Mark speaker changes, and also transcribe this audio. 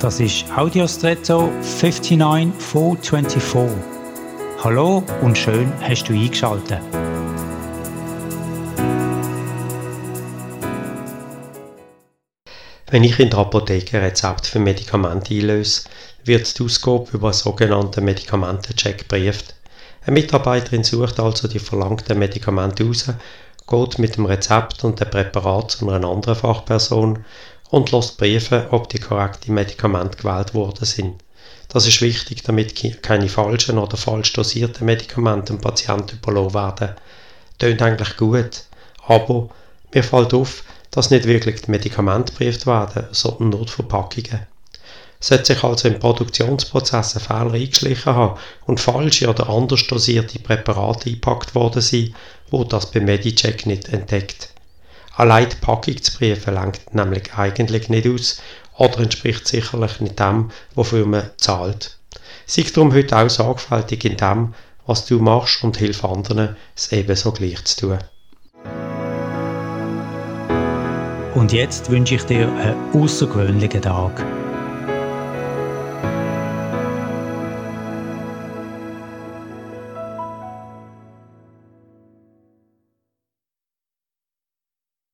Speaker 1: Das ist Audiostretto 59424. Hallo und schön hast du eingeschaltet.
Speaker 2: Wenn ich in der Apotheke Rezept für Medikamente einlöse, wird die Ausgabe über einen sogenannten Medikamentencheck geprüft. Eine Mitarbeiterin sucht also die verlangten Medikamente aus, geht mit dem Rezept und dem Präparat zu einer anderen Fachperson und lässt prüfen, ob die korrekten Medikamente gewählt worden sind. Das ist wichtig, damit keine falschen oder falsch dosierten Medikamente dem Patienten überlassen werden. Tönt eigentlich gut, aber mir fällt auf, dass nicht wirklich die Medikamente geprüft werden, sondern nur die Verpackungen. Sollte sich also im Produktionsprozess ein Fehler eingeschlichen haben und falsche oder anders dosierte Präparate eingepackt worden sind, wurde das beim Medicheck nicht entdeckt. Allein die Packung zu prüfen langt nämlich eigentlich nicht aus oder entspricht sicherlich nicht dem, wofür man zahlt. Sei darum heute auch sorgfältig in dem, was du machst und hilf anderen, es ebenso gleich zu tun.
Speaker 1: Und jetzt wünsche ich dir einen außergewöhnlichen Tag.